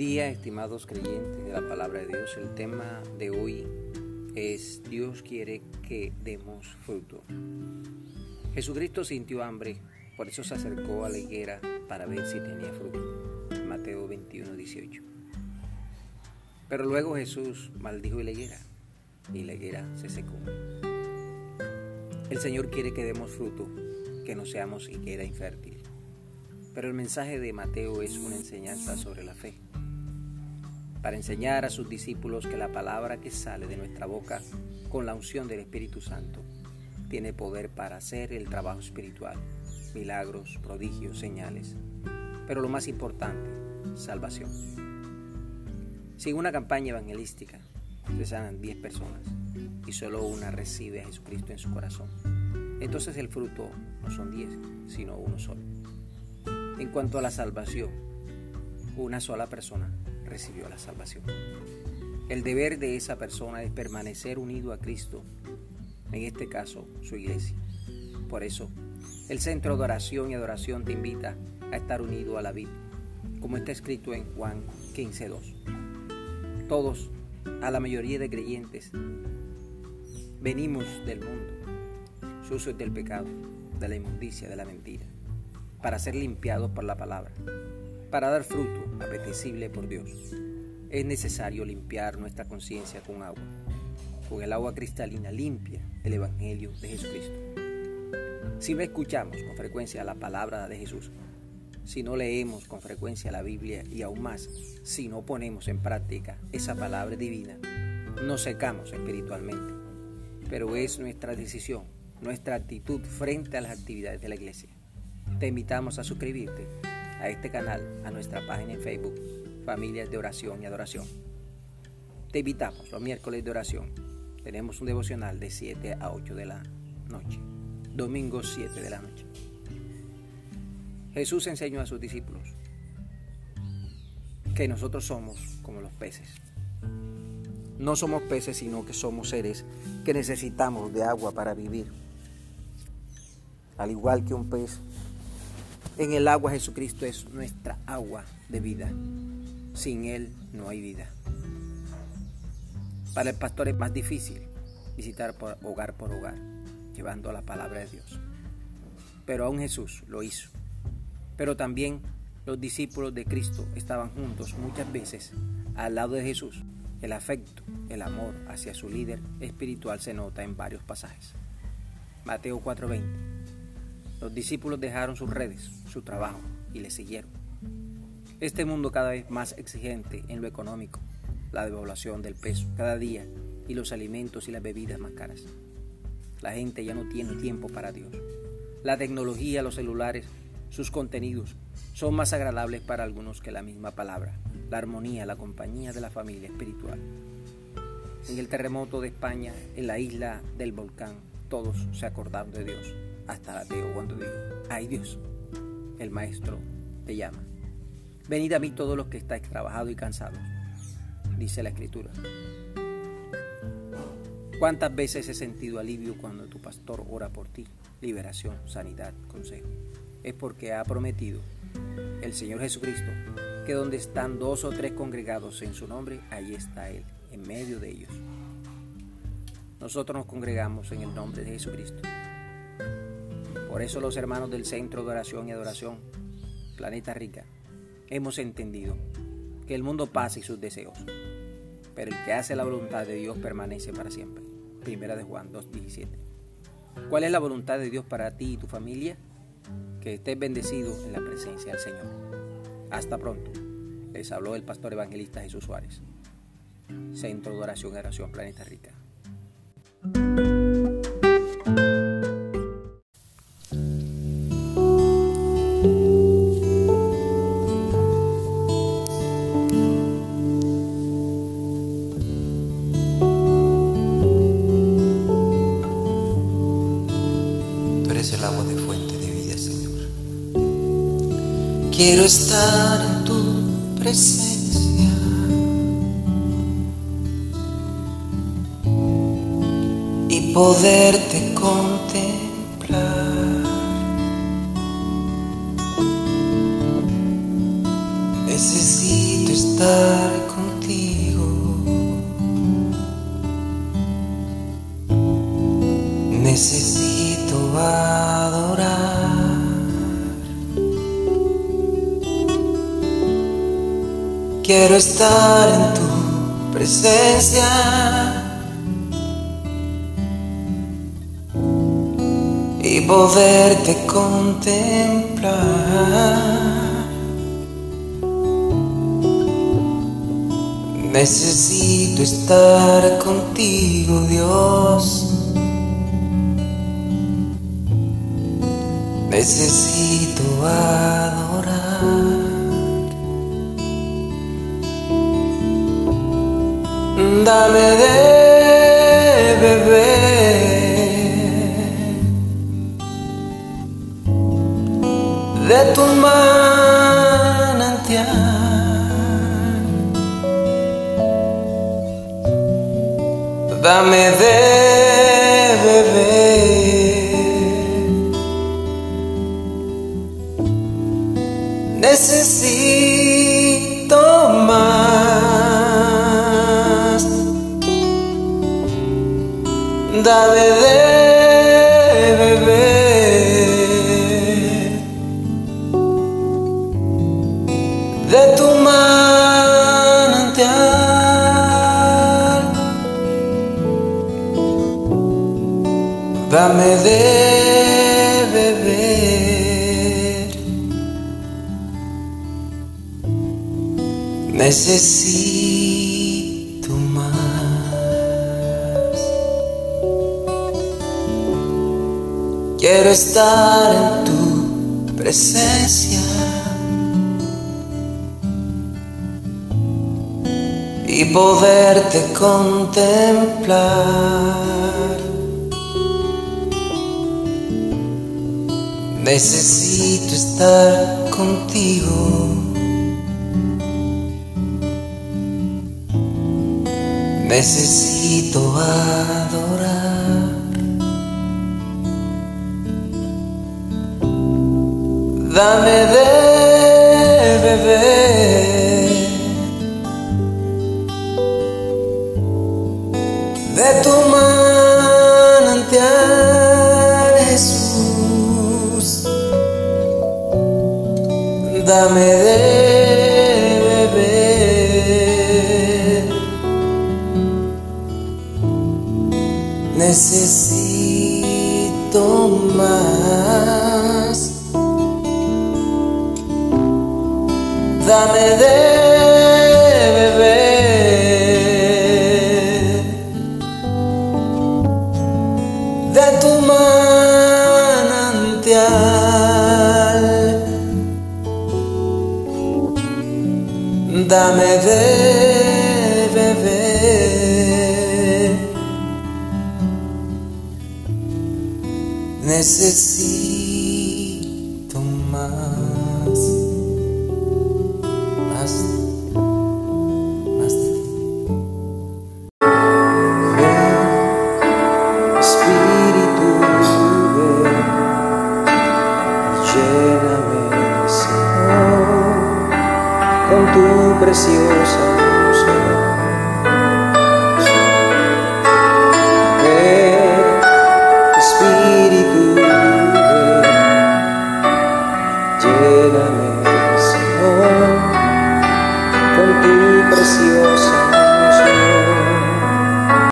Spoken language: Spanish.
día, estimados creyentes de la palabra de Dios. El tema de hoy es Dios quiere que demos fruto. Jesucristo sintió hambre, por eso se acercó a la higuera para ver si tenía fruto. Mateo 21, 18. Pero luego Jesús maldijo la higuera y la higuera se secó. El Señor quiere que demos fruto, que no seamos higuera infértil. Pero el mensaje de Mateo es una enseñanza sobre la fe para enseñar a sus discípulos que la palabra que sale de nuestra boca con la unción del Espíritu Santo tiene poder para hacer el trabajo espiritual, milagros, prodigios, señales, pero lo más importante, salvación. Sin una campaña evangelística, se sanan 10 personas y solo una recibe a Jesucristo en su corazón. Entonces el fruto no son 10, sino uno solo. En cuanto a la salvación, una sola persona recibió la salvación. El deber de esa persona es permanecer unido a Cristo, en este caso su iglesia. Por eso, el centro de oración y adoración te invita a estar unido a la vida, como está escrito en Juan 15.2. Todos, a la mayoría de creyentes, venimos del mundo, sucios del pecado, de la inmundicia, de la mentira, para ser limpiados por la palabra para dar fruto apetecible por Dios, es necesario limpiar nuestra conciencia con agua, con el agua cristalina limpia del Evangelio de Jesucristo. Si no escuchamos con frecuencia la palabra de Jesús, si no leemos con frecuencia la Biblia y aún más, si no ponemos en práctica esa palabra divina, nos secamos espiritualmente. Pero es nuestra decisión, nuestra actitud frente a las actividades de la iglesia. Te invitamos a suscribirte a este canal, a nuestra página en Facebook, Familias de Oración y Adoración. Te invitamos los miércoles de oración. Tenemos un devocional de 7 a 8 de la noche. Domingo 7 de la noche. Jesús enseñó a sus discípulos que nosotros somos como los peces. No somos peces, sino que somos seres que necesitamos de agua para vivir. Al igual que un pez en el agua Jesucristo es nuestra agua de vida. Sin Él no hay vida. Para el pastor es más difícil visitar por hogar por hogar, llevando la palabra de Dios. Pero aún Jesús lo hizo. Pero también los discípulos de Cristo estaban juntos muchas veces al lado de Jesús. El afecto, el amor hacia su líder espiritual se nota en varios pasajes. Mateo 4:20 los discípulos dejaron sus redes, su trabajo y le siguieron. Este mundo cada vez más exigente en lo económico, la devaluación del peso cada día y los alimentos y las bebidas más caras. La gente ya no tiene tiempo para Dios. La tecnología, los celulares, sus contenidos son más agradables para algunos que la misma palabra, la armonía, la compañía de la familia espiritual. En el terremoto de España, en la isla del volcán, todos se acordaron de Dios hasta la ateo cuando digo, ay Dios, el Maestro te llama. Venid a mí todos los que estáis trabajados y cansados, dice la Escritura. ¿Cuántas veces he sentido alivio cuando tu pastor ora por ti? Liberación, sanidad, consejo. Es porque ha prometido el Señor Jesucristo que donde están dos o tres congregados en su nombre, ahí está Él, en medio de ellos. Nosotros nos congregamos en el nombre de Jesucristo. Por eso los hermanos del Centro de Oración y Adoración, Planeta Rica, hemos entendido que el mundo pasa y sus deseos, pero el que hace la voluntad de Dios permanece para siempre. Primera de Juan 2.17. ¿Cuál es la voluntad de Dios para ti y tu familia? Que estés bendecido en la presencia del Señor. Hasta pronto. Les habló el pastor evangelista Jesús Suárez. Centro de Oración y Adoración Planeta Rica. Quiero estar en tu presencia. Y poderte contemplar. Necesito estar contigo. Necesito Quiero estar en tu presencia. y poderte contemplar. Necesito estar contigo, Dios. Necesito adorar. Dame de beber de tu manantial. Dame de. Necesito más. Dame de beber. de tu manantial. Dame de beber. Necesito Quiero estar en tu presencia. y poderte contemplar. Necesito estar contigo. Necesito adorar. Dame de Dame de beber. de tu manantial. Dame de beber. Necesito